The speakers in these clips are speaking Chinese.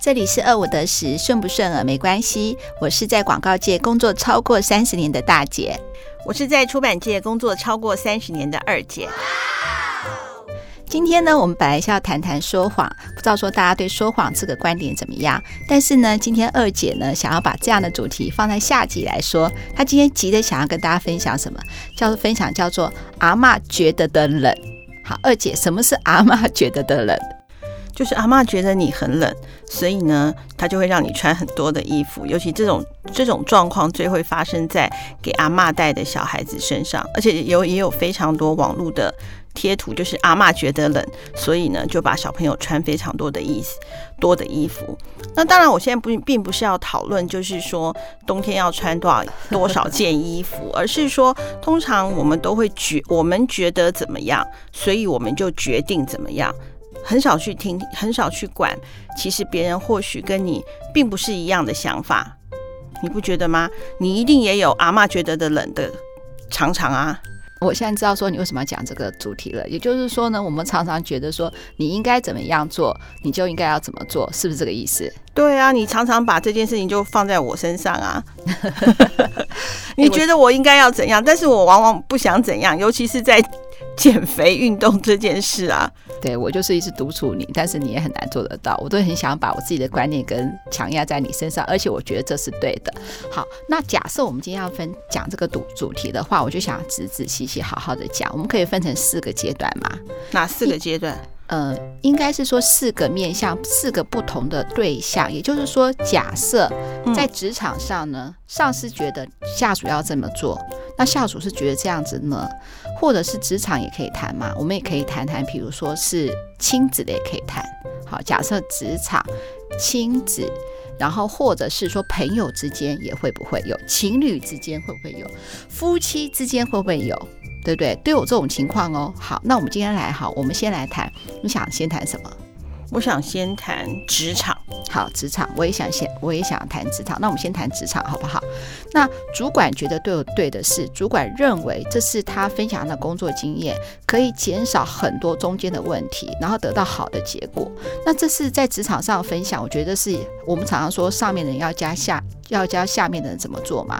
这里是二五得十，顺不顺耳没关系。我是在广告界工作超过三十年的大姐，我是在出版界工作超过三十年的二姐。今天呢，我们本来是要谈谈说谎，不知道说大家对说谎这个观点怎么样？但是呢，今天二姐呢，想要把这样的主题放在下集来说。她今天急着想要跟大家分享什么？叫做分享叫做阿嬷觉得的冷。好，二姐，什么是阿嬷觉得的冷？就是阿嬷觉得你很冷，所以呢，她就会让你穿很多的衣服。尤其这种这种状况最会发生在给阿嬷带的小孩子身上，而且有也有非常多网络的贴图，就是阿嬷觉得冷，所以呢就把小朋友穿非常多的衣服，多的衣服。那当然，我现在不并不是要讨论，就是说冬天要穿多少多少件衣服，而是说通常我们都会觉我们觉得怎么样，所以我们就决定怎么样。很少去听，很少去管。其实别人或许跟你并不是一样的想法，你不觉得吗？你一定也有阿嬷觉得的冷的常常啊。我现在知道说你为什么要讲这个主题了。也就是说呢，我们常常觉得说你应该怎么样做，你就应该要怎么做，是不是这个意思？对啊，你常常把这件事情就放在我身上啊。你觉得我应该要怎样，但是我往往不想怎样，尤其是在。减肥运动这件事啊，对，我就是一直督促你，但是你也很难做得到。我都很想把我自己的观念跟强压在你身上，而且我觉得这是对的。好，那假设我们今天要分讲这个主主题的话，我就想仔仔细细好好的讲。我们可以分成四个阶段嘛？哪四个阶段？呃，应该是说四个面向，四个不同的对象。也就是说，假设在职场上呢，上司觉得下属要这么做，那下属是觉得这样子呢，或者是职场也可以谈嘛，我们也可以谈谈，比如说是亲子的也可以谈。好，假设职场、亲子，然后或者是说朋友之间也会不会有，情侣之间会不会有，夫妻之间会不会有？对不对？都有这种情况哦。好，那我们今天来，好，我们先来谈。你想先谈什么？我想先谈职场。好，职场，我也想先，我也想谈职场。那我们先谈职场，好不好？那主管觉得对对的是，主管认为这是他分享的工作经验，可以减少很多中间的问题，然后得到好的结果。那这是在职场上分享，我觉得是我们常常说上面人要加下，要教下面的人怎么做嘛。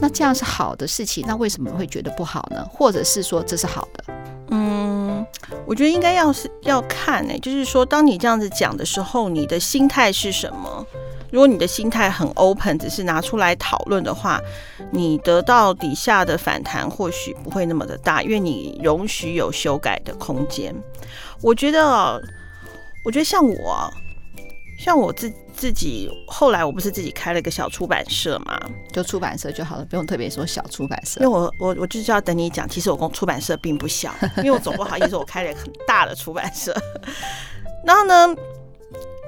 那这样是好的事情，那为什么会觉得不好呢？或者是说这是好的？嗯，我觉得应该要是要看呢、就是说，当你这样子讲的时候，你的心态是什么？如果你的心态很 open，只是拿出来讨论的话，你得到底下的反弹或许不会那么的大，因为你容许有修改的空间。我觉得，我觉得像我，像我自。自己后来我不是自己开了一个小出版社嘛，就出版社就好了，不用特别说小出版社。因为我我我就是要等你讲，其实我公出版社并不小，因为我总不好意思我开了一个很大的出版社。然后呢，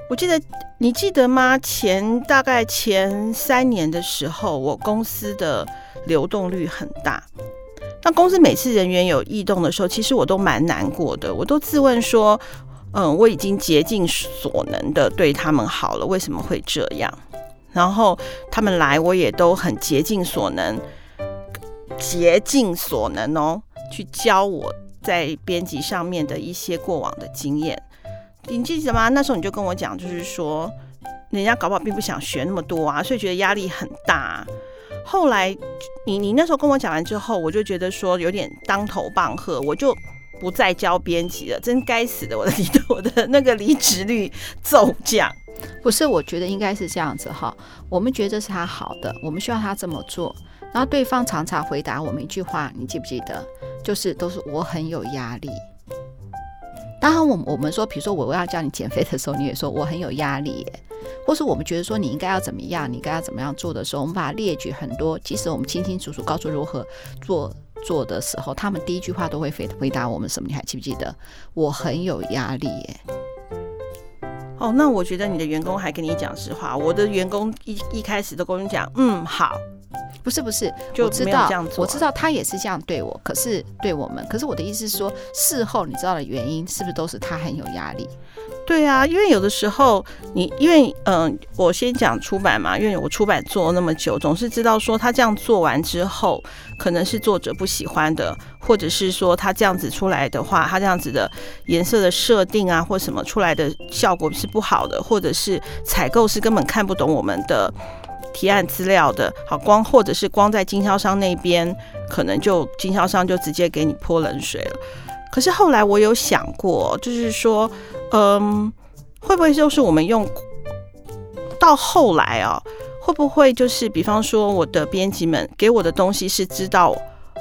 我记得你记得吗？前大概前三年的时候，我公司的流动率很大。那公司每次人员有异动的时候，其实我都蛮难过的，我都自问说。嗯，我已经竭尽所能的对他们好了，为什么会这样？然后他们来，我也都很竭尽所能，竭尽所能哦，去教我在编辑上面的一些过往的经验。你记得吗？那时候你就跟我讲，就是说人家搞不好并不想学那么多啊，所以觉得压力很大。后来你你那时候跟我讲完之后，我就觉得说有点当头棒喝，我就。不再教编辑了，真该死的！我的离 我的那个离职率骤降。不是，我觉得应该是这样子哈。我们觉得是他好的，我们需要他这么做。然后对方常常回答我们一句话，你记不记得？就是都是我很有压力。当然，我我们说，比如说我要叫你减肥的时候，你也说我很有压力。或是我们觉得说你应该要怎么样，你应该要怎么样做的时候，我们把它列举很多。即使我们清清楚楚告诉如何做。做的时候，他们第一句话都会回回答我们什么？你还记不记得？我很有压力耶。哦，那我觉得你的员工还跟你讲实话。我的员工一一开始都跟我讲，嗯，好。不是不是，就我知道，这样做啊、我知道他也是这样对我，可是对我们，可是我的意思是说，事后你知道的原因是不是都是他很有压力？对啊，因为有的时候你因为嗯、呃，我先讲出版嘛，因为我出版做了那么久，总是知道说他这样做完之后，可能是作者不喜欢的，或者是说他这样子出来的话，他这样子的颜色的设定啊，或什么出来的效果是不好的，或者是采购是根本看不懂我们的提案资料的，好光或者是光在经销商那边，可能就经销商就直接给你泼冷水了。可是后来我有想过，就是说，嗯，会不会就是我们用到后来啊，会不会就是比方说我的编辑们给我的东西是知道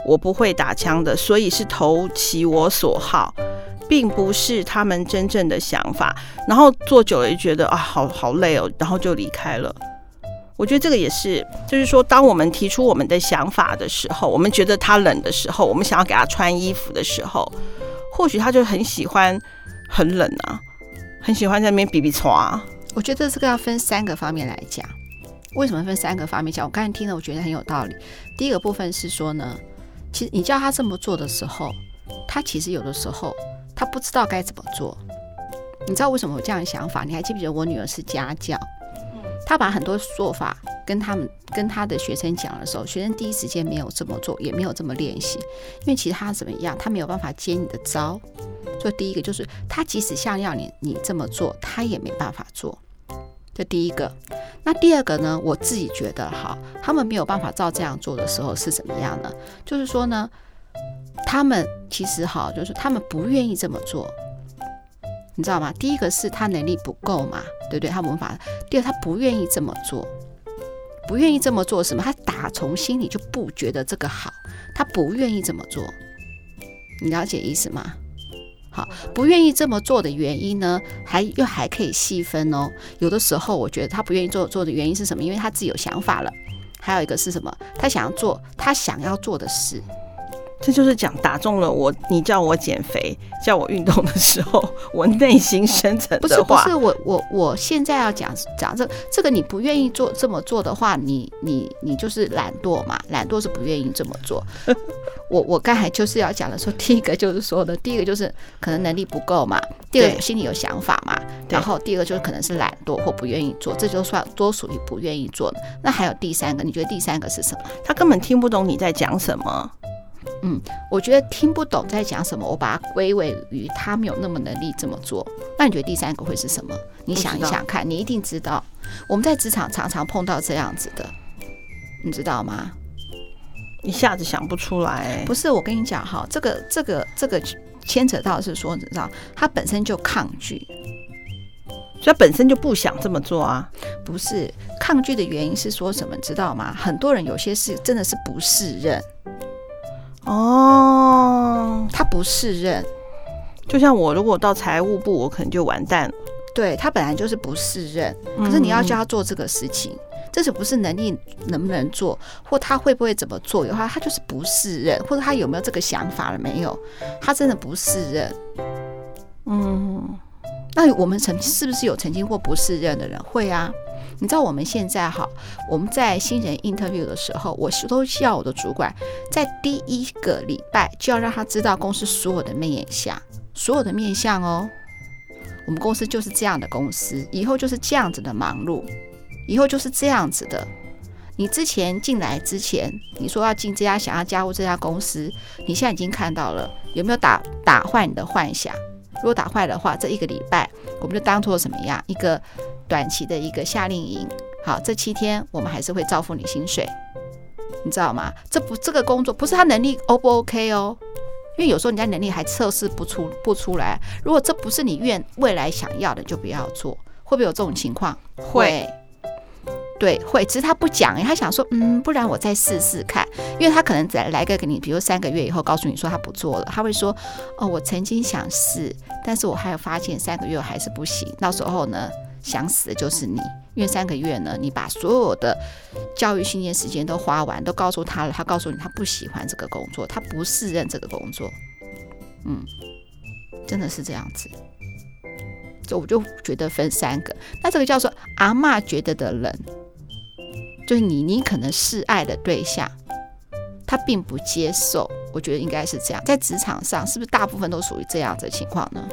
我不会打枪的，所以是投其我所好，并不是他们真正的想法。然后做久了就觉得啊，好好累哦，然后就离开了。我觉得这个也是，就是说，当我们提出我们的想法的时候，我们觉得他冷的时候，我们想要给他穿衣服的时候，或许他就很喜欢很冷啊，很喜欢在那边比比穿啊。我觉得这个要分三个方面来讲。为什么分三个方面讲？我刚才听了，我觉得很有道理。第一个部分是说呢，其实你叫他这么做的时候，他其实有的时候他不知道该怎么做。你知道为什么有这样的想法？你还记不记得我女儿是家教？他把很多做法跟他们跟他的学生讲的时候，学生第一时间没有这么做，也没有这么练习，因为其实他怎么样，他没有办法接你的招。所以第一个就是，他即使像要你你这么做，他也没办法做。这第一个。那第二个呢？我自己觉得哈，他们没有办法照这样做的时候是怎么样呢？就是说呢，他们其实哈，就是他们不愿意这么做。你知道吗？第一个是他能力不够嘛，对不对？他无法。第二，他不愿意这么做，不愿意这么做什么？他打从心里就不觉得这个好，他不愿意这么做。你了解意思吗？好，不愿意这么做的原因呢，还又还可以细分哦。有的时候，我觉得他不愿意做做的原因是什么？因为他自己有想法了。还有一个是什么？他想要做他想要做的事。这就是讲打中了我，你叫我减肥，叫我运动的时候，我内心深层的话。不是不是，我我我现在要讲讲这、这个，你不愿意做这么做的话，你你你就是懒惰嘛，懒惰是不愿意这么做。我我刚才就是要讲的说，第一个就是说的，第一个就是可能能力不够嘛，第二个心里有想法嘛，然后第二个就是可能是懒惰或不愿意做，这就算多属于不愿意做的。那还有第三个，你觉得第三个是什么？他根本听不懂你在讲什么。嗯，我觉得听不懂在讲什么，我把它归为于他没有那么能力这么做。那你觉得第三个会是什么？你想一想看，你一定知道。我们在职场常常碰到这样子的，你知道吗？一下子想不出来。不是，我跟你讲哈，这个这个这个牵扯到是说，你知道，他本身就抗拒，所以他本身就不想这么做啊。不是，抗拒的原因是说什么？知道吗？很多人有些事真的是不适任。哦，他不适任，就像我如果到财务部，我可能就完蛋了。对，他本来就是不适任，可是你要叫他做这个事情，嗯、这是不是能力能不能做，或他会不会怎么做的话，他就是不适任，或者他有没有这个想法了没有？他真的不适任。嗯，那我们曾是不是有曾经或不适任的人？会啊。你知道我们现在哈，我们在新人 interview 的时候，我是都需要我的主管在第一个礼拜就要让他知道公司所有的面相，所有的面相哦。我们公司就是这样的公司，以后就是这样子的忙碌，以后就是这样子的。你之前进来之前，你说要进这家，想要加入这家公司，你现在已经看到了，有没有打打坏你的幻想？如果打坏的话，这一个礼拜我们就当做什么样一个？短期的一个夏令营，好，这七天我们还是会照付你薪水，你知道吗？这不这个工作不是他能力 O 不 OK 哦，因为有时候人家能力还测试不出不出来。如果这不是你愿未来想要的，就不要做。会不会有这种情况？会，对，会。只是他不讲，他想说，嗯，不然我再试试看。因为他可能再来个给你，比如三个月以后告诉你说他不做了，他会说，哦，我曾经想试，但是我还有发现三个月还是不行。到时候呢？想死的就是你，因为三个月呢，你把所有的教育训练时间都花完，都告诉他了，他告诉你他不喜欢这个工作，他不适任这个工作，嗯，真的是这样子，就我就觉得分三个，那这个叫做阿嬷觉得的人，就是你你可能示爱的对象，他并不接受。我觉得应该是这样，在职场上是不是大部分都属于这样的情况呢？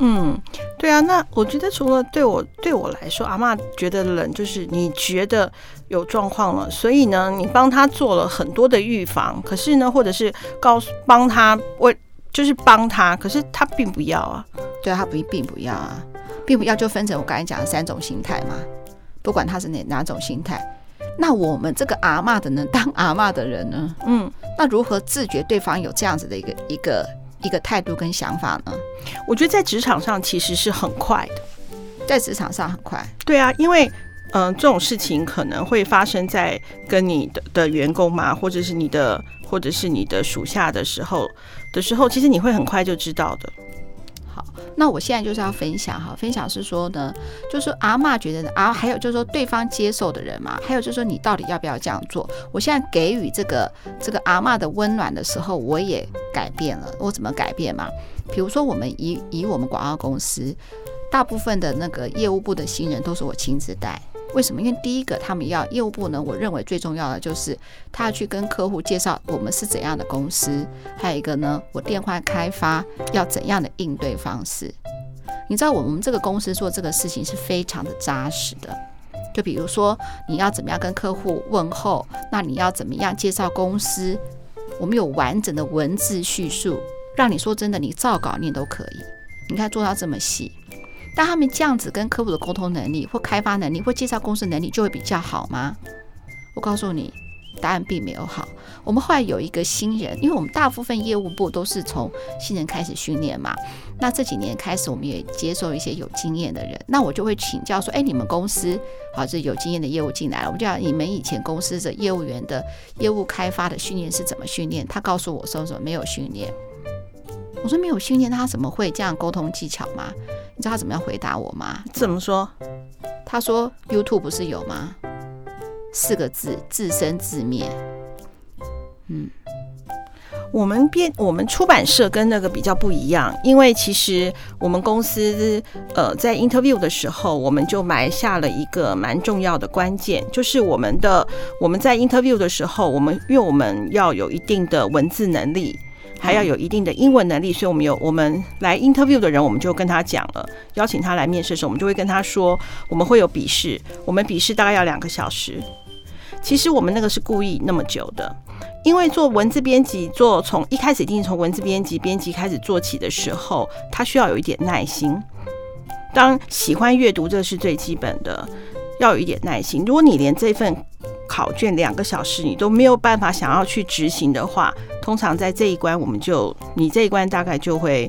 嗯，对啊。那我觉得除了对我对我来说，阿嬷觉得冷，就是你觉得有状况了，所以呢，你帮他做了很多的预防，可是呢，或者是告诉帮他为就是帮他，可是他并不要啊。对啊，他不并不要啊，并不要就分成我刚才讲的三种心态嘛。不管他是哪哪种心态，那我们这个阿嬷的呢，当阿嬷的人呢，嗯，那如何自觉对方有这样子的一个一个一个态度跟想法呢？我觉得在职场上其实是很快的，在职场上很快。对啊，因为嗯、呃，这种事情可能会发生在跟你的的员工嘛，或者是你的或者是你的属下的时候的时候，其实你会很快就知道的。那我现在就是要分享哈，分享是说呢，就是说阿嬷觉得啊，还有就是说对方接受的人嘛，还有就是说你到底要不要这样做？我现在给予这个这个阿嬷的温暖的时候，我也改变了。我怎么改变嘛？比如说我们以以我们广告公司，大部分的那个业务部的新人都是我亲自带。为什么？因为第一个，他们要业务部呢，我认为最重要的就是他要去跟客户介绍我们是怎样的公司，还有一个呢，我电话开发要怎样的应对方式。你知道我们这个公司做这个事情是非常的扎实的。就比如说你要怎么样跟客户问候，那你要怎么样介绍公司，我们有完整的文字叙述，让你说真的，你照稿念都可以。你看做到这么细。但他们这样子跟客户的沟通能力或开发能力或介绍公司能力就会比较好吗？我告诉你，答案并没有好。我们后来有一个新人，因为我们大部分业务部都是从新人开始训练嘛。那这几年开始，我们也接受一些有经验的人。那我就会请教说：“哎，你们公司好，这有经验的业务进来了，我们就讲你们以前公司的业务员的业务开发的训练是怎么训练？”他告诉我说：“什么没有训练？”我说：“没有训练，他怎么会这样沟通技巧吗？”你知道他怎么样回答我吗？怎么说？他说：“YouTube 不是有吗？四个字，自生自灭。”嗯，我们编我们出版社跟那个比较不一样，因为其实我们公司呃在 interview 的时候，我们就埋下了一个蛮重要的关键，就是我们的我们在 interview 的时候，我们因为我们要有一定的文字能力。还要有一定的英文能力，所以我们有我们来 interview 的人，我们就跟他讲了，邀请他来面试的时候，我们就会跟他说，我们会有笔试，我们笔试大概要两个小时。其实我们那个是故意那么久的，因为做文字编辑，做从一开始一定从文字编辑编辑开始做起的时候，他需要有一点耐心。当喜欢阅读，这是最基本的，要有一点耐心。如果你连这份考卷两个小时你都没有办法想要去执行的话，通常在这一关我们就你这一关大概就会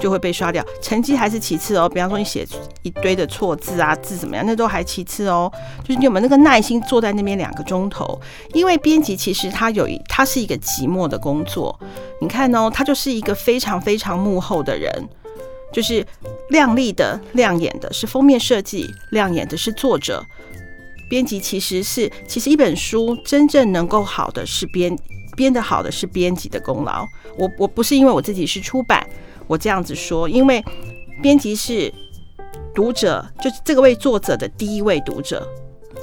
就会被刷掉，成绩还是其次哦。比方说你写一堆的错字啊，字怎么样，那都还其次哦。就是你有没有那个耐心坐在那边两个钟头？因为编辑其实他有一他是一个寂寞的工作，你看哦，他就是一个非常非常幕后的人，就是亮丽的、亮眼的是封面设计，亮眼的是作者。编辑其实是，其实一本书真正能够好的是编编得好的是编辑的功劳。我我不是因为我自己是出版，我这样子说，因为编辑是读者，就是这个位作者的第一位读者。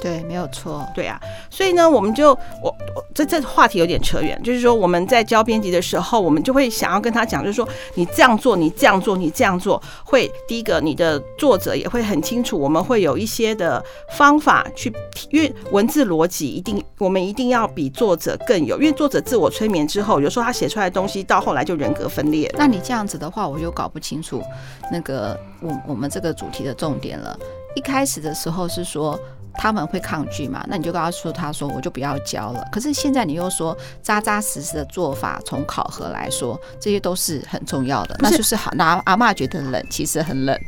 对，没有错。对啊，所以呢，我们就我我这这话题有点扯远，就是说我们在教编辑的时候，我们就会想要跟他讲，就是说你这样做，你这样做，你这样做，会第一个你的作者也会很清楚，我们会有一些的方法去，因为文字逻辑一定我们一定要比作者更有，因为作者自我催眠之后，有时候他写出来的东西到后来就人格分裂。那你这样子的话，我就搞不清楚那个我我们这个主题的重点了。一开始的时候是说。他们会抗拒嘛？那你就告诉，他说我就不要教了。可是现在你又说扎扎实实的做法，从考核来说，这些都是很重要的。那就是好，那阿嬷觉得冷，其实很冷。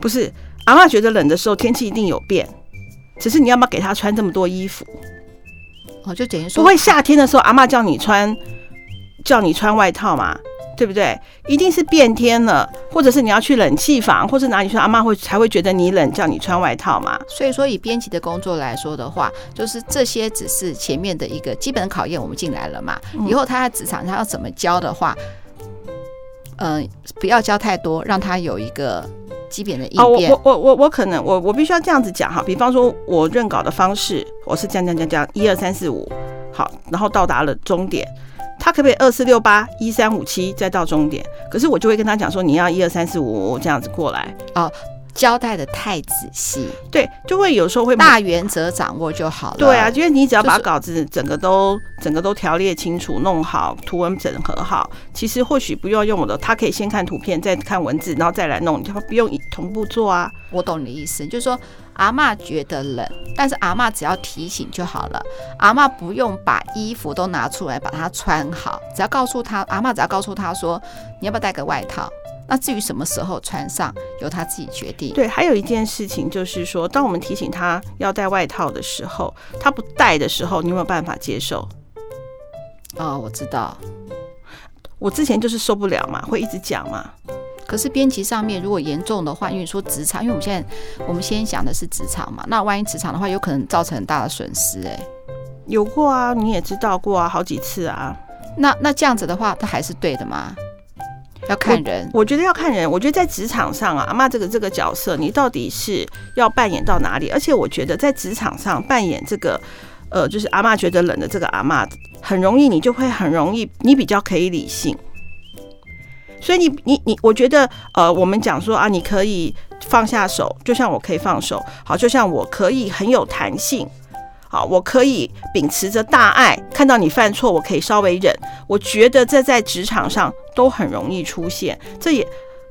不是阿嬷觉得冷的时候，天气一定有变，只是你要不要给他穿这么多衣服？哦，就等于说不会夏天的时候，阿嬷叫你穿，叫你穿外套嘛？对不对？一定是变天了，或者是你要去冷气房，或者哪里去，阿妈会才会觉得你冷，叫你穿外套嘛。所以说，以编辑的工作来说的话，就是这些只是前面的一个基本考验，我们进来了嘛。以后他在职场他要怎么教的话，嗯、呃，不要教太多，让他有一个基本的应变。我我我我可能我我必须要这样子讲哈，比方说我认稿的方式，我是这样这样这样，一二三四五，好，然后到达了终点，他可不可以二四六八一三五七再到终点？可是我就会跟他讲说，你要一二三四五这样子过来啊。交代的太仔细，对，就会有时候会大原则掌握就好了。对啊，因为你只要把稿子整个都、就是、整个都条列清楚，弄好图文整合好，其实或许不用用我的，他可以先看图片，再看文字，然后再来弄，他不用同步做啊。我懂你的意思，就是说阿嬷觉得冷，但是阿嬷只要提醒就好了，阿嬷不用把衣服都拿出来把它穿好，只要告诉他，阿嬷只要告诉他说，你要不要带个外套。那至于什么时候穿上，由他自己决定。对，还有一件事情就是说，当我们提醒他要带外套的时候，他不带的时候，你有没有办法接受？哦，我知道，我之前就是受不了嘛，会一直讲嘛。可是编辑上面如果严重的话，因为说职场，因为我们现在我们先想的是职场嘛，那万一职场的话，有可能造成很大的损失。哎，有过啊，你也知道过啊，好几次啊。那那这样子的话，他还是对的吗？要看人我，我觉得要看人。我觉得在职场上啊，阿嬷这个这个角色，你到底是要扮演到哪里？而且我觉得在职场上扮演这个，呃，就是阿嬷觉得冷的这个阿嬷，很容易你就会很容易，你比较可以理性。所以你你你，我觉得呃，我们讲说啊，你可以放下手，就像我可以放手，好，就像我可以很有弹性。好，我可以秉持着大爱，看到你犯错，我可以稍微忍。我觉得这在职场上都很容易出现。这也，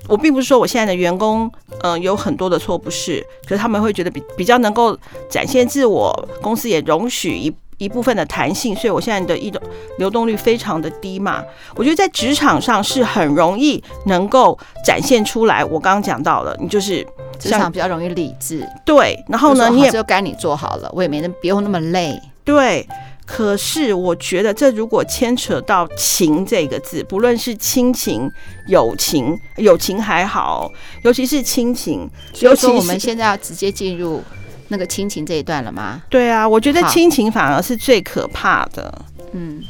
我并不是说我现在的员工，嗯、有很多的错不是，可是他们会觉得比比较能够展现自我，公司也容许一一部分的弹性，所以我现在的一种流动率非常的低嘛。我觉得在职场上是很容易能够展现出来。我刚刚讲到了，你就是。职场比较容易理智，对。然后呢，你也就该你做好了，我也没那不用那么累，对。可是我觉得，这如果牵扯到情这个字，不论是亲情、友情，友情还好，尤其是亲情，尤其我们现在要直接进入那个亲情这一段了吗？对啊，我觉得亲情反而是最可怕的。嗯，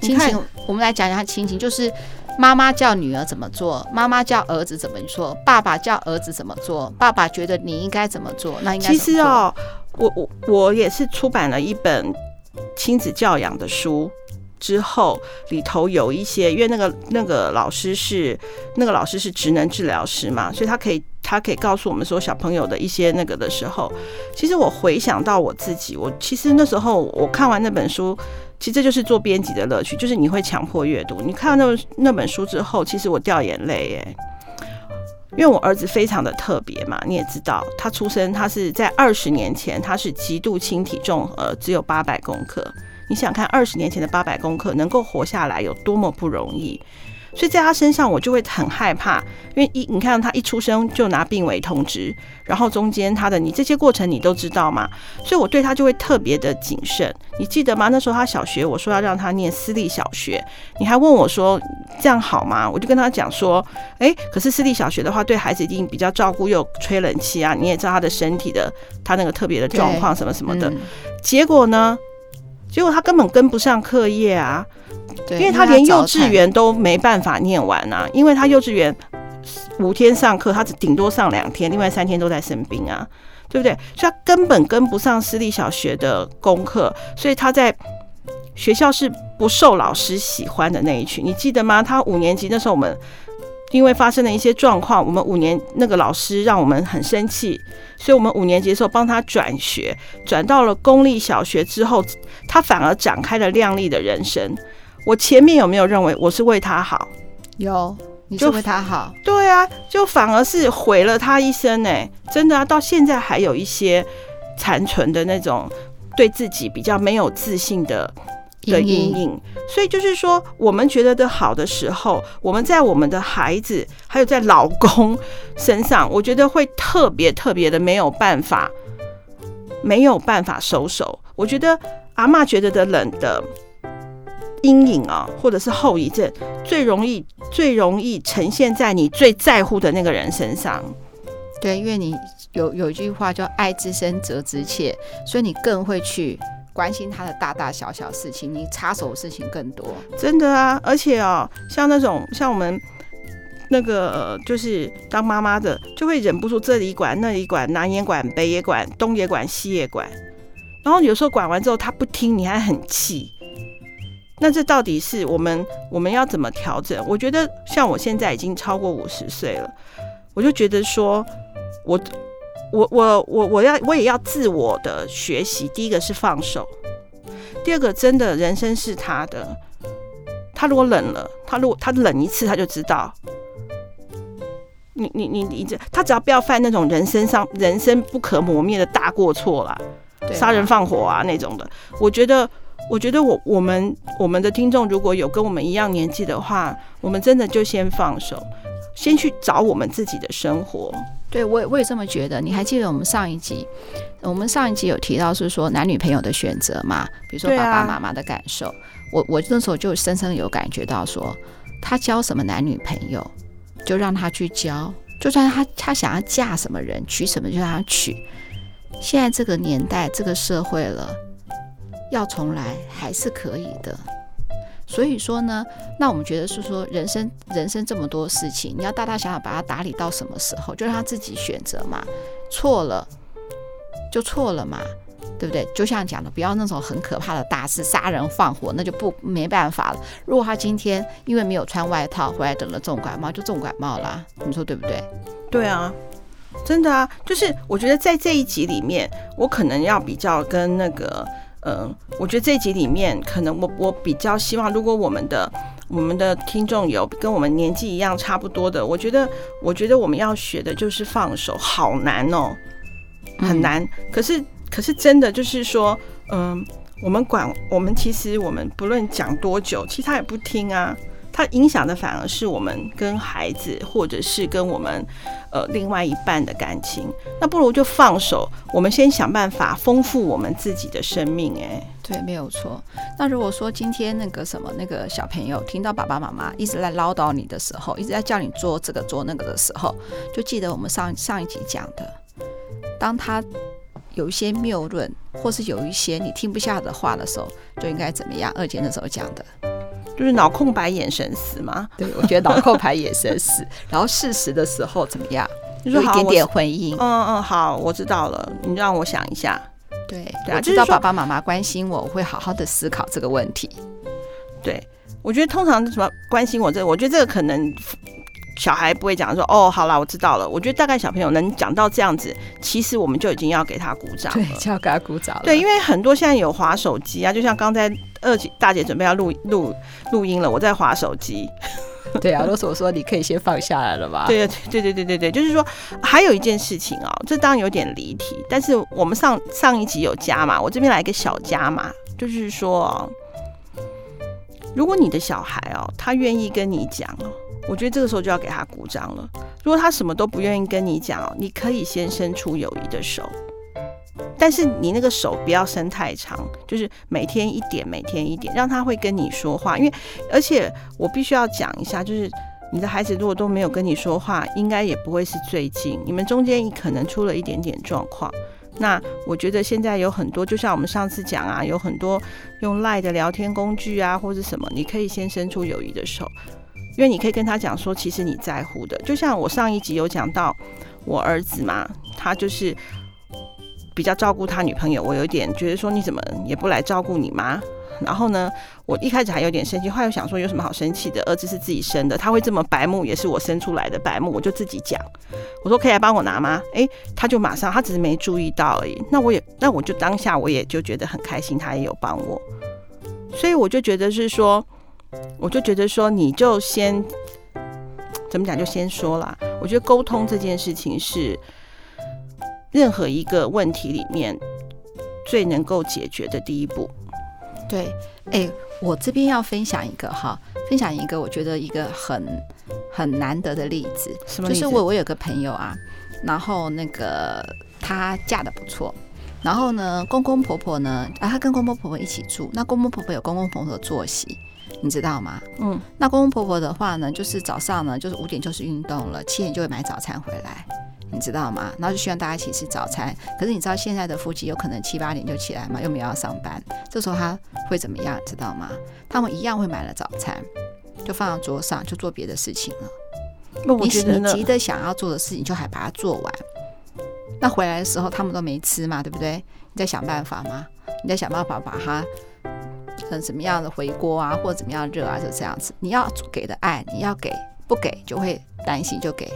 亲情，我们来讲讲他亲情，就是。妈妈叫女儿怎么做？妈妈叫儿子怎么做？爸爸叫儿子怎么做？爸爸觉得你应该怎么做？那应该。其实哦，我我我也是出版了一本亲子教养的书之后，里头有一些，因为那个那个老师是那个老师是职能治疗师嘛，所以他可以他可以告诉我们说小朋友的一些那个的时候，其实我回想到我自己，我其实那时候我看完那本书。其实这就是做编辑的乐趣，就是你会强迫阅读。你看到那那本书之后，其实我掉眼泪耶，因为我儿子非常的特别嘛，你也知道，他出生他是在二十年前，他是极度轻体重，呃，只有八百公克。你想看二十年前的八百公克能够活下来有多么不容易？所以在他身上，我就会很害怕，因为一你看他一出生就拿病危通知，然后中间他的你这些过程你都知道嘛？所以我对他就会特别的谨慎。你记得吗？那时候他小学，我说要让他念私立小学，你还问我说这样好吗？我就跟他讲说，哎，可是私立小学的话，对孩子一定比较照顾，又有吹冷气啊，你也知道他的身体的他那个特别的状况什么什么的。结果呢？结果他根本跟不上课业啊。因为他连幼稚园都没办法念完啊，因为他幼稚园五天上课，他只顶多上两天，另外三天都在生病啊，对不对？所以他根本跟不上私立小学的功课，所以他在学校是不受老师喜欢的那一群，你记得吗？他五年级那时候，我们因为发生了一些状况，我们五年那个老师让我们很生气，所以我们五年级的时候帮他转学，转到了公立小学之后，他反而展开了亮丽的人生。我前面有没有认为我是为他好？有，你是为他好。对啊，就反而是毁了他一生呢、欸。真的啊，到现在还有一些残存的那种对自己比较没有自信的的阴影。所以就是说，我们觉得的好的时候，我们在我们的孩子还有在老公身上，我觉得会特别特别的没有办法，没有办法收手。我觉得阿嬷觉得的冷的。阴影啊，或者是后遗症，最容易最容易呈现在你最在乎的那个人身上。对，因为你有有一句话叫“爱之深，责之切”，所以你更会去关心他的大大小小事情，你插手的事情更多。真的啊，而且哦，像那种像我们那个就是当妈妈的，就会忍不住这里管那里管，南也管北也管，东也管西也管。然后有时候管完之后他不听，你还很气。那这到底是我们我们要怎么调整？我觉得像我现在已经超过五十岁了，我就觉得说，我我我我我要我也要自我的学习。第一个是放手，第二个真的人生是他的。他如果冷了，他如果他冷一次，他就知道。你你你你这，他只要不要犯那种人生上人生不可磨灭的大过错啦，杀人放火啊那种的。我觉得，我觉得我我们我们的听众如果有跟我们一样年纪的话，我们真的就先放手，先去找我们自己的生活。对，我也我也这么觉得。你还记得我们上一集，我们上一集有提到是说男女朋友的选择嘛？比如说爸爸妈妈的感受。我我那时候就深深有感觉到说，他交什么男女朋友，就让他去交，就算他他想要嫁什么人，娶什么就让他娶。现在这个年代，这个社会了，要重来还是可以的。所以说呢，那我们觉得是说，人生人生这么多事情，你要大大小小把它打理到什么时候，就让他自己选择嘛。错了就错了嘛。对不对？就像讲的，不要那种很可怕的大事，杀人放火，那就不没办法了。如果他今天因为没有穿外套回来得了重感冒，就重感冒啦，你说对不对？对啊，真的啊，就是我觉得在这一集里面，我可能要比较跟那个，呃，我觉得这集里面可能我我比较希望，如果我们的我们的听众有跟我们年纪一样差不多的，我觉得我觉得我们要学的就是放手，好难哦，很难，嗯、可是。可是真的就是说，嗯，我们管我们，其实我们不论讲多久，其实他也不听啊。他影响的反而是我们跟孩子，或者是跟我们呃另外一半的感情。那不如就放手，我们先想办法丰富我们自己的生命。哎，对，没有错。那如果说今天那个什么那个小朋友听到爸爸妈妈一直在唠叨你的时候，一直在叫你做这个做那个的时候，就记得我们上上一集讲的，当他。有一些谬论，或是有一些你听不下的话的时候，就应该怎么样？二姐那时候讲的，就是脑空白，眼神死吗？对，我觉得脑空白，眼神死。然后事实的时候怎么样？一点点回应。嗯嗯，好，我知道了。你让我想一下。对对啊，知道爸爸妈妈关心我，我会好好的思考这个问题。对，我觉得通常什么关心我这个，我觉得这个可能。小孩不会讲说哦，好了，我知道了。我觉得大概小朋友能讲到这样子，其实我们就已经要给他鼓掌了。对，就要给他鼓掌了。对，因为很多现在有滑手机啊，就像刚才二姐大姐准备要录录录音了，我在滑手机。对啊，都是我说你可以先放下来了吧？对对对对对对，就是说还有一件事情哦，这当然有点离题，但是我们上上一集有加嘛，我这边来一个小加嘛，就是说，如果你的小孩哦，他愿意跟你讲哦。我觉得这个时候就要给他鼓掌了。如果他什么都不愿意跟你讲，你可以先伸出友谊的手，但是你那个手不要伸太长，就是每天一点，每天一点，让他会跟你说话。因为，而且我必须要讲一下，就是你的孩子如果都没有跟你说话，应该也不会是最近，你们中间可能出了一点点状况。那我觉得现在有很多，就像我们上次讲啊，有很多用赖的聊天工具啊，或者什么，你可以先伸出友谊的手。因为你可以跟他讲说，其实你在乎的，就像我上一集有讲到我儿子嘛，他就是比较照顾他女朋友，我有点觉得说，你怎么也不来照顾你妈？然后呢，我一开始还有点生气，后来又想说有什么好生气的？儿子是自己生的，他会这么白目，也是我生出来的白目，我就自己讲，我说可以来帮我拿吗？诶，他就马上，他只是没注意到而已。那我也，那我就当下我也就觉得很开心，他也有帮我，所以我就觉得是说。我就觉得说，你就先怎么讲，就先说啦。我觉得沟通这件事情是任何一个问题里面最能够解决的第一步。对，哎、欸，我这边要分享一个哈，分享一个我觉得一个很很难得的例子。什么例子？就是我我有个朋友啊，然后那个她嫁的不错，然后呢，公公婆婆呢，啊，她跟公公婆婆一起住，那公公婆婆有公公婆婆的作息。你知道吗？嗯，那公公婆婆的话呢，就是早上呢，就是五点就是运动了，七点就会买早餐回来，你知道吗？然后就希望大家一起吃早餐。可是你知道现在的夫妻有可能七八点就起来嘛，又没有要上班，这时候他会怎么样？知道吗？他们一样会买了早餐，就放到桌上，就做别的事情了。那我觉得你急的想要做的事情，就还把它做完。那回来的时候，他们都没吃嘛，对不对？你在想办法吗？你在想办法把它，嗯，怎么样的回锅啊，或者怎么样热啊，就这样子。你要给的爱，你要给，不给就会担心就给。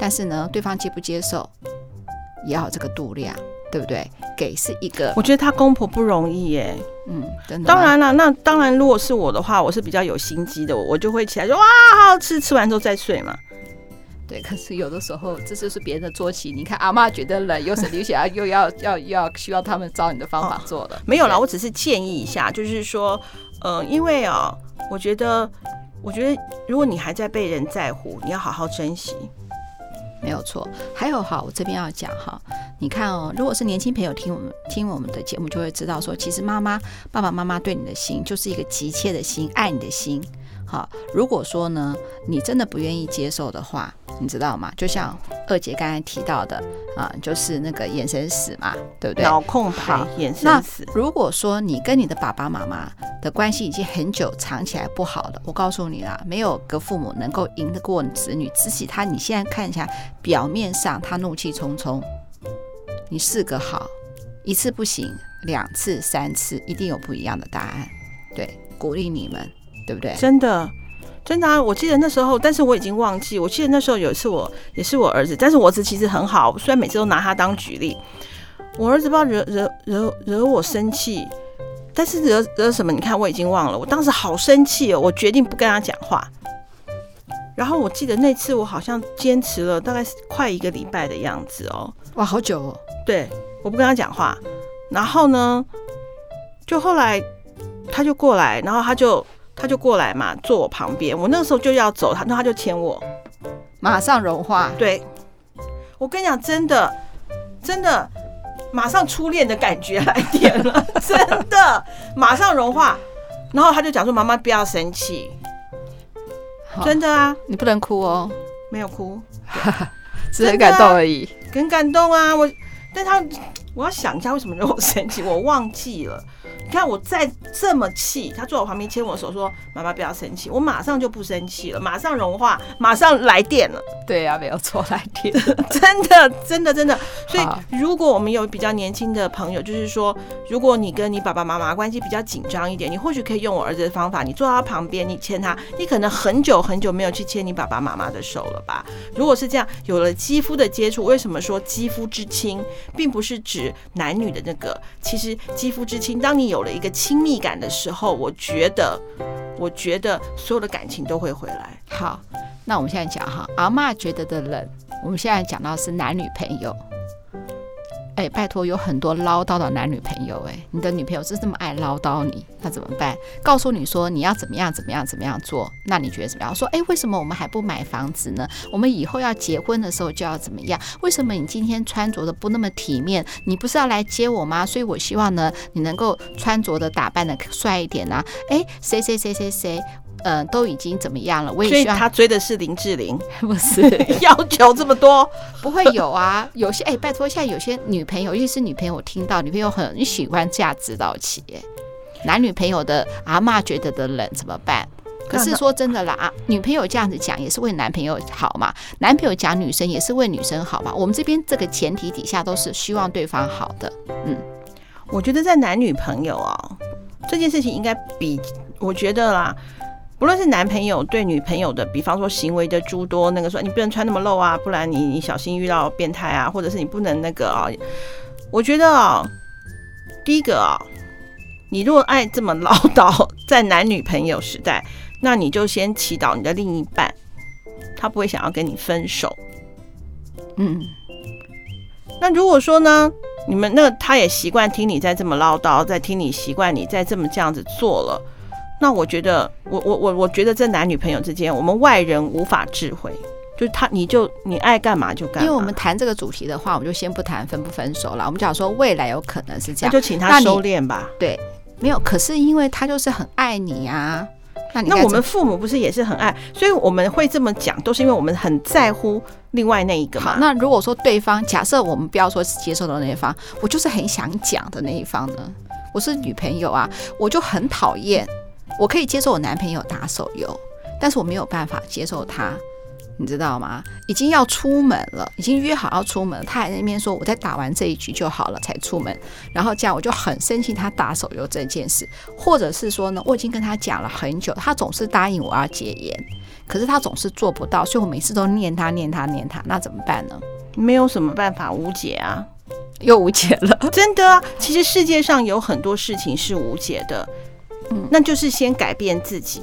但是呢，对方接不接受，也要有这个度量，对不对？给是一个，我觉得他公婆不容易耶。嗯，真的。当然了，那当然，如果是我的话，我是比较有心机的，我就会起来说哇，好好吃，吃完之后再睡嘛。对，可是有的时候这就是别人的作息。你看阿妈觉得冷，又是流血，又要要要需要他们照你的方法做了。哦、没有啦，我只是建议一下，就是说，呃，因为啊、哦，我觉得，我觉得如果你还在被人在乎，你要好好珍惜。没有错。还有哈，我这边要讲哈，你看哦，如果是年轻朋友听我们听我们的节目，就会知道说，其实妈妈爸爸妈妈对你的心，就是一个急切的心，爱你的心。好，如果说呢，你真的不愿意接受的话，你知道吗？就像二姐刚才提到的啊，就是那个眼神死嘛，对不对？脑控牌，眼神死。如果说你跟你的爸爸妈妈的关系已经很久藏起来不好了，我告诉你啦，没有个父母能够赢得过你子女。只许他，你现在看一下，表面上他怒气冲冲，你试个好，一次不行，两次、三次，一定有不一样的答案。对，鼓励你们。对不对？真的，真的啊！我记得那时候，但是我已经忘记。我记得那时候有一次，我也是我儿子，但是我儿子其实很好，虽然每次都拿他当举例。我儿子不知道惹惹惹惹我生气，但是惹惹什么？你看我已经忘了。我当时好生气哦，我决定不跟他讲话。然后我记得那次我好像坚持了大概快一个礼拜的样子哦。哇，好久哦。对，我不跟他讲话。然后呢，就后来他就过来，然后他就。他就过来嘛，坐我旁边。我那个时候就要走，他那他就牵我，马上融化。对，我跟你讲，真的，真的，马上初恋的感觉来电了，真的，马上融化。然后他就讲说：“妈妈不要生气。”真的啊，你不能哭哦，没有哭，只是很感动而已，很感动啊。我，但他，我要想一下为什么惹我生气，我忘记了。你看我再这么气，他坐我旁边牵我手说：“妈妈不要生气。”我马上就不生气了，马上融化，马上来电了。对呀、啊，没有错，来电，真的，真的，真的。所以，如果我们有比较年轻的朋友，就是说，如果你跟你爸爸妈妈关系比较紧张一点，你或许可以用我儿子的方法，你坐到他旁边，你牵他，你可能很久很久没有去牵你爸爸妈妈的手了吧？如果是这样，有了肌肤的接触，为什么说肌肤之亲，并不是指男女的那个？其实肌肤之亲，当你有了一个亲密感的时候，我觉得，我觉得所有的感情都会回来。好，那我们现在讲哈，阿妈觉得的人，我们现在讲到是男女朋友。哎，拜托，有很多唠叨的男女朋友，哎，你的女朋友是这么爱唠叨你，那怎么办？告诉你说你要怎么样怎么样怎么样做，那你觉得怎么样？说，哎，为什么我们还不买房子呢？我们以后要结婚的时候就要怎么样？为什么你今天穿着的不那么体面？你不是要来接我吗？所以我希望呢，你能够穿着的打扮的帅一点啊。哎，谁谁谁谁谁。嗯、呃，都已经怎么样了？我也希望他追的是林志玲，不是要求这么多，不会有啊。有些哎，拜托，现在有些女朋友，尤其是女朋友，我听到女朋友很喜欢嫁指导期，男女朋友的阿嬷觉得的冷怎么办？可是说真的啦，啊，女朋友这样子讲也是为男朋友好嘛，男朋友讲女生也是为女生好嘛。我们这边这个前提底下都是希望对方好的。嗯，我觉得在男女朋友啊、哦、这件事情应该比我觉得啦。无论是男朋友对女朋友的，比方说行为的诸多，那个说你不能穿那么露啊，不然你你小心遇到变态啊，或者是你不能那个啊，我觉得啊，第一个啊，你如果爱这么唠叨，在男女朋友时代，那你就先祈祷你的另一半，他不会想要跟你分手。嗯，那如果说呢，你们那他也习惯听你在这么唠叨，在听你习惯你在这么这样子做了。那我觉得，我我我我觉得这男女朋友之间，我们外人无法智慧，就他你就你爱干嘛就干嘛。因为我们谈这个主题的话，我们就先不谈分不分手了。我们讲说未来有可能是这样，那就请他收敛吧。对，没有。可是因为他就是很爱你啊，那你那我们父母不是也是很爱，所以我们会这么讲，都是因为我们很在乎另外那一个嘛。那如果说对方假设我们不要说是接受的那一方，我就是很想讲的那一方呢，我是女朋友啊，我就很讨厌。我可以接受我男朋友打手游，但是我没有办法接受他你知道吗？已经要出门了，已经约好要出门，他还在那边说：“我在打完这一局就好了，才出门。”然后这样我就很生气，他打手游这件事，或者是说呢，我已经跟他讲了很久，他总是答应我要戒烟，可是他总是做不到，所以我每次都念他、念他、念他，那怎么办呢？没有什么办法，无解啊，又无解了，真的啊！其实世界上有很多事情是无解的，嗯，那就是先改变自己。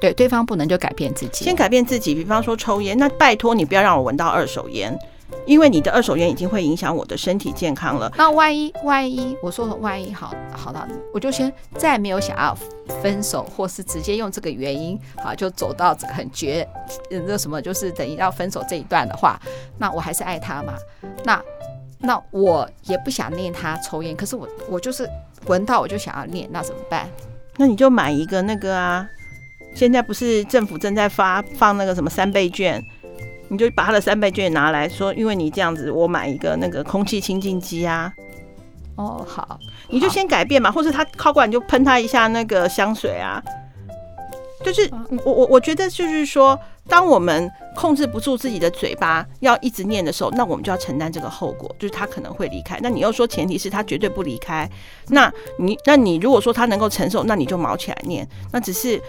对，对方不能就改变自己，先改变自己。比方说抽烟，那拜托你不要让我闻到二手烟，因为你的二手烟已经会影响我的身体健康了。那万一万一我说万一好好到，我就先再没有想要分手，或是直接用这个原因好就走到这个很绝，那什么就是等于要分手这一段的话，那我还是爱他嘛。那那我也不想念他抽烟，可是我我就是闻到我就想要念，那怎么办？那你就买一个那个啊。现在不是政府正在发放那个什么三倍券，你就把他的三倍券拿来说，因为你这样子，我买一个那个空气清净机啊。哦，好，你就先改变嘛，或者他靠过来你就喷他一下那个香水啊。就是我我我觉得就是说，当我们控制不住自己的嘴巴，要一直念的时候，那我们就要承担这个后果，就是他可能会离开。那你又说前提是他绝对不离开，那你那你如果说他能够承受，那你就毛起来念，那只是。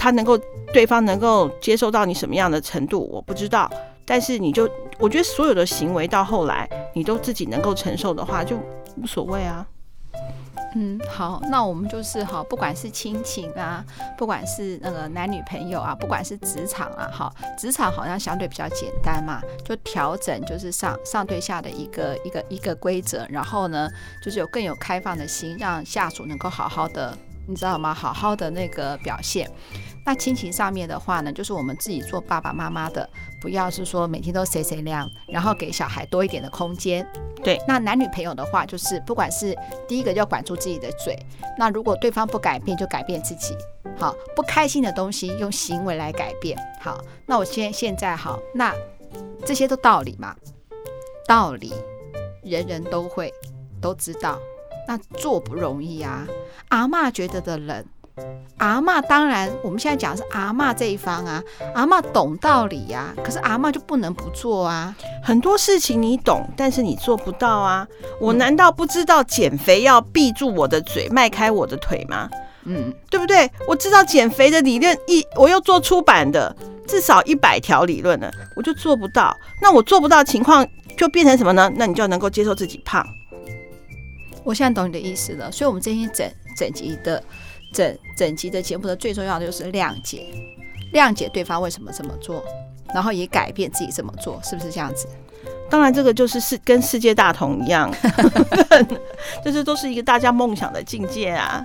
他能够，对方能够接受到你什么样的程度，我不知道。但是你就，我觉得所有的行为到后来，你都自己能够承受的话，就无所谓啊。嗯，好，那我们就是哈，不管是亲情啊，不管是那个男女朋友啊，不管是职场啊，哈，职场好像相对比较简单嘛，就调整就是上上对下的一个一个一个规则，然后呢，就是有更有开放的心，让下属能够好好的。你知道吗？好好的那个表现。那亲情上面的话呢，就是我们自己做爸爸妈妈的，不要是说每天都谁谁亮，然后给小孩多一点的空间。对。那男女朋友的话，就是不管是第一个要管住自己的嘴，那如果对方不改变，就改变自己。好，不开心的东西用行为来改变。好，那我现现在好，那这些都道理嘛？道理人人都会都知道。那做不容易啊！阿嬷觉得的冷，阿嬷当然，我们现在讲的是阿嬷这一方啊，阿嬷懂道理呀、啊，可是阿嬷就不能不做啊。很多事情你懂，但是你做不到啊。我难道不知道减肥要闭住我的嘴，迈开我的腿吗？嗯，对不对？我知道减肥的理论，一我又做出版的至少一百条理论了，我就做不到。那我做不到情况就变成什么呢？那你就要能够接受自己胖。我现在懂你的意思了，所以，我们这些整整集的整整集的节目的最重要的就是谅解，谅解对方为什么这么做，然后也改变自己这么做，是不是这样子？当然，这个就是世跟世界大同一样，就是都是一个大家梦想的境界啊。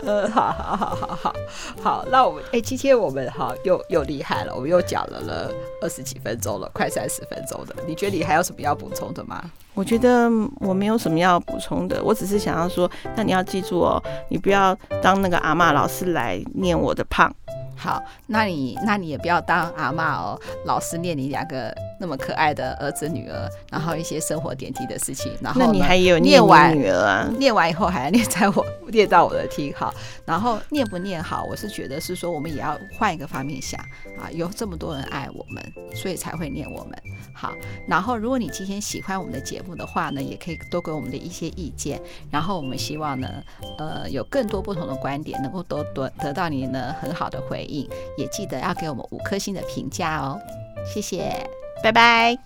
呃，好好好好好好，那我们哎，今天我们哈又又厉害了，我们又讲了了二十几分钟了，快三十分钟的，你觉得你还有什么要补充的吗？我觉得我没有什么要补充的，我只是想要说，那你要记住哦，你不要当那个阿嬷老师来念我的胖。好，那你那你也不要当阿嬷哦，老师念你两个那么可爱的儿子女儿，然后一些生活点滴的事情，然后那你还有念完女儿啊？念完以后还要念在我念到我的听好，然后念不念好，我是觉得是说我们也要换一个方面想啊，有这么多人爱我们，所以才会念我们。好，然后如果你今天喜欢我们的节目的话呢，也可以多给我们的一些意见，然后我们希望呢，呃，有更多不同的观点，能够多多得到你呢很好的回应。也记得要给我们五颗星的评价哦，谢谢，拜拜。